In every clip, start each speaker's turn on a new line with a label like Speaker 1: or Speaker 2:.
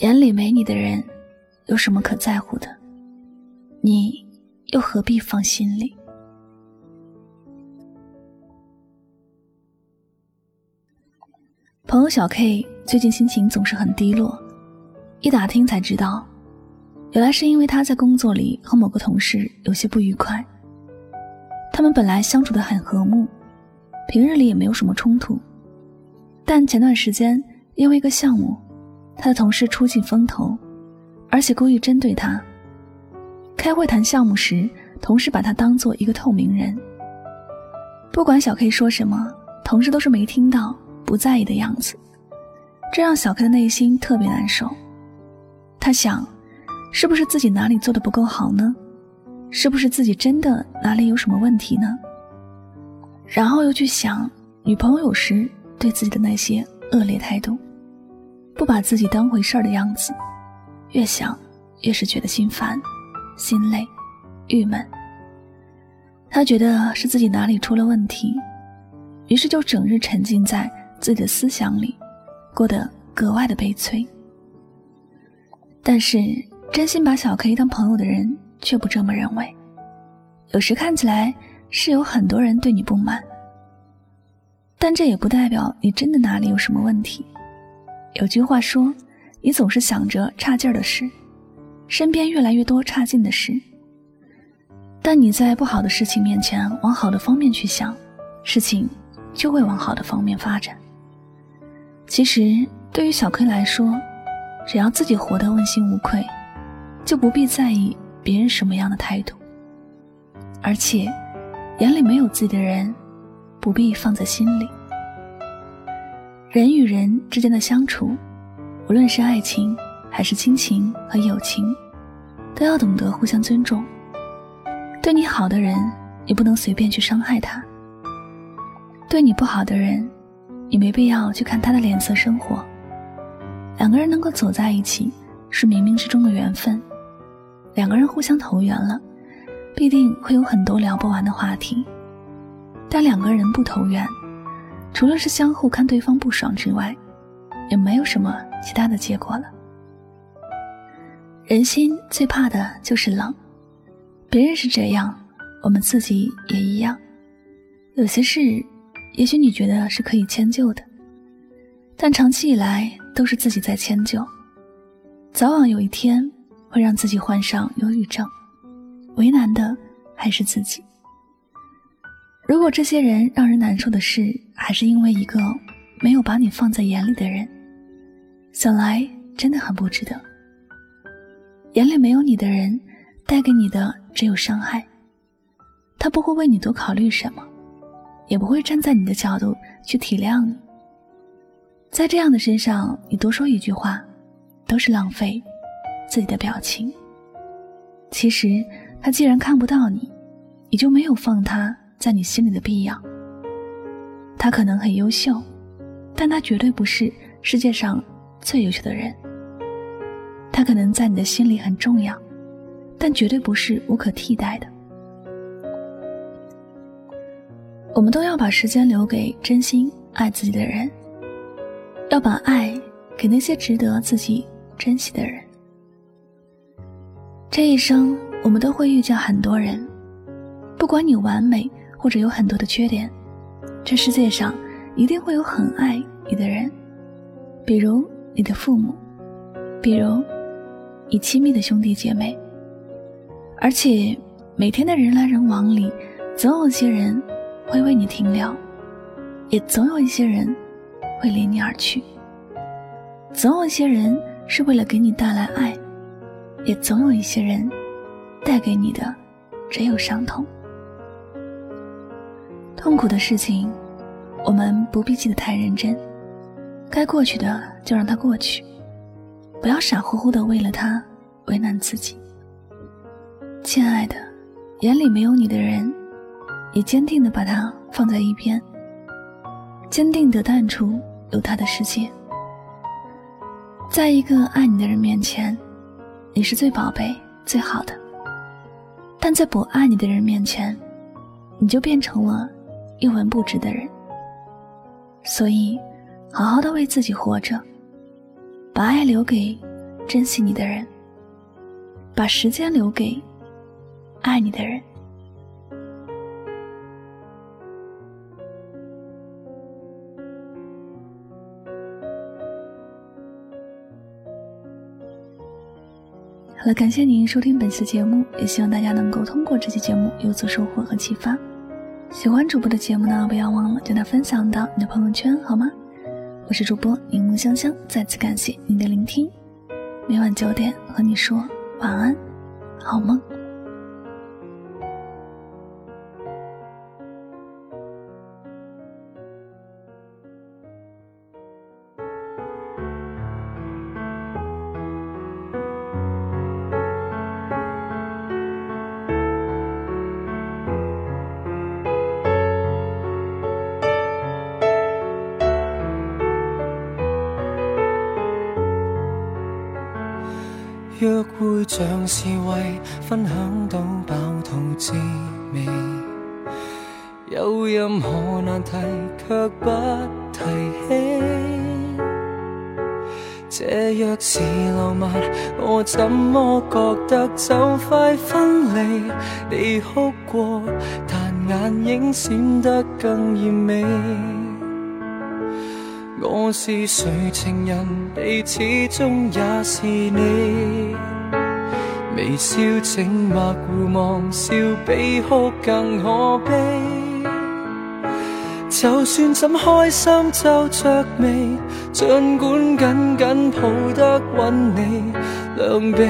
Speaker 1: 眼里没你的人，有什么可在乎的？你又何必放心里？朋友小 K 最近心情总是很低落，一打听才知道，原来是因为他在工作里和某个同事有些不愉快。他们本来相处的很和睦，平日里也没有什么冲突，但前段时间因为一个项目。他的同事出尽风头，而且故意针对他。开会谈项目时，同事把他当做一个透明人。不管小 K 说什么，同事都是没听到、不在意的样子，这让小 K 的内心特别难受。他想，是不是自己哪里做的不够好呢？是不是自己真的哪里有什么问题呢？然后又去想女朋友有时对自己的那些恶劣态度。不把自己当回事儿的样子，越想越是觉得心烦、心累、郁闷。他觉得是自己哪里出了问题，于是就整日沉浸在自己的思想里，过得格外的悲催。但是，真心把小 K 当朋友的人却不这么认为。有时看起来是有很多人对你不满，但这也不代表你真的哪里有什么问题。有句话说：“你总是想着差劲儿的事，身边越来越多差劲的事。但你在不好的事情面前往好的方面去想，事情就会往好的方面发展。”其实，对于小 K 来说，只要自己活得问心无愧，就不必在意别人什么样的态度。而且，眼里没有自己的人，不必放在心里。人与人之间的相处，无论是爱情还是亲情和友情，都要懂得互相尊重。对你好的人，你不能随便去伤害他；对你不好的人，你没必要去看他的脸色生活。两个人能够走在一起，是冥冥之中的缘分。两个人互相投缘了，必定会有很多聊不完的话题。但两个人不投缘。除了是相互看对方不爽之外，也没有什么其他的结果了。人心最怕的就是冷，别人是这样，我们自己也一样。有些事，也许你觉得是可以迁就的，但长期以来都是自己在迁就，早晚有一天会让自己患上忧郁症，为难的还是自己。如果这些人让人难受的事，还是因为一个没有把你放在眼里的人，想来真的很不值得。眼里没有你的人，带给你的只有伤害。他不会为你多考虑什么，也不会站在你的角度去体谅你。在这样的身上，你多说一句话，都是浪费自己的表情。其实他既然看不到你，你就没有放他。在你心里的必要。他可能很优秀，但他绝对不是世界上最优秀的人。他可能在你的心里很重要，但绝对不是无可替代的。我们都要把时间留给真心爱自己的人，要把爱给那些值得自己珍惜的人。这一生，我们都会遇见很多人，不管你完美。或者有很多的缺点，这世界上一定会有很爱你的人，比如你的父母，比如你亲密的兄弟姐妹。而且每天的人来人往里，总有些人会为你停留，也总有一些人会离你而去。总有一些人是为了给你带来爱，也总有一些人带给你的只有伤痛。痛苦的事情，我们不必记得太认真，该过去的就让它过去，不要傻乎乎的为了他为难自己。亲爱的，眼里没有你的人，也坚定的把他放在一边，坚定的淡出有他的世界。在一个爱你的人面前，你是最宝贝、最好的；但在不爱你的人面前，你就变成了一文不值的人。所以，好好的为自己活着，把爱留给珍惜你的人，把时间留给爱你的人。好了，感谢您收听本次节目，也希望大家能够通过这期节目有所收获和启发。喜欢主播的节目呢，不要忘了将它分享到你的朋友圈，好吗？我是主播柠檬香香，再次感谢你的聆听。每晚九点和你说晚安，好梦。
Speaker 2: 像是为分享到饱肚滋味，有任何难题却不提起。这若是浪漫，我怎么觉得就快分离？你哭过，但眼影闪得更艳美。我是谁情人，你始终也是你。微笑静默互望，笑比哭更可悲。就算怎开心皱着眉，尽管紧紧抱得稳你，两臂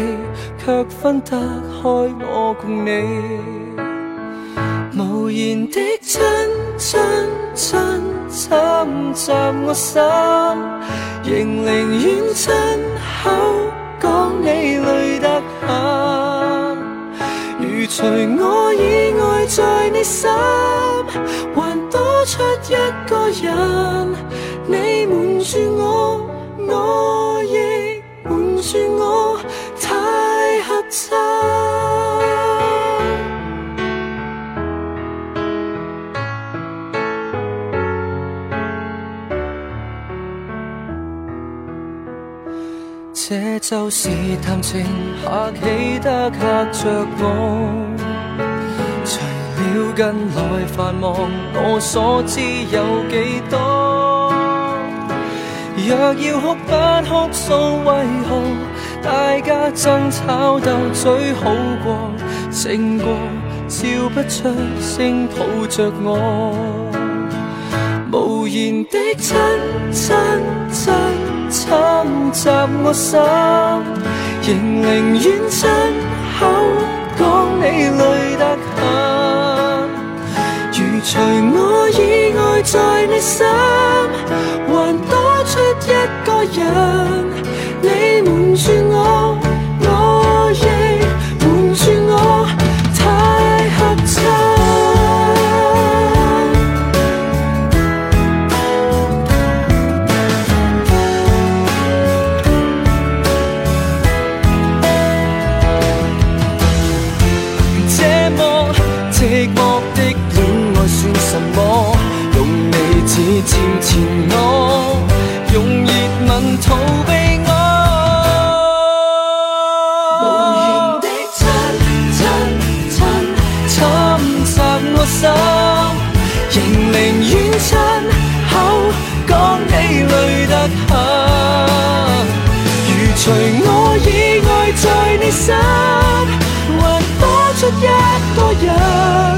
Speaker 2: 却分得开我共你。无言的亲亲亲。侵袭我心，仍宁愿亲口讲你累得。如除我以外在你心，还多出一个人，你瞒住我，我亦瞒住我，这就是谈情客气得吓着我，除了近来繁忙，我所知有几多？若要哭不哭诉，为何大家争吵斗嘴好过？胜过笑不出声抱着我，言的亲亲亲。侵袭我心，仍宁愿亲口讲你累得很。如除我以外在你心，还多出一个人，proyecto ya.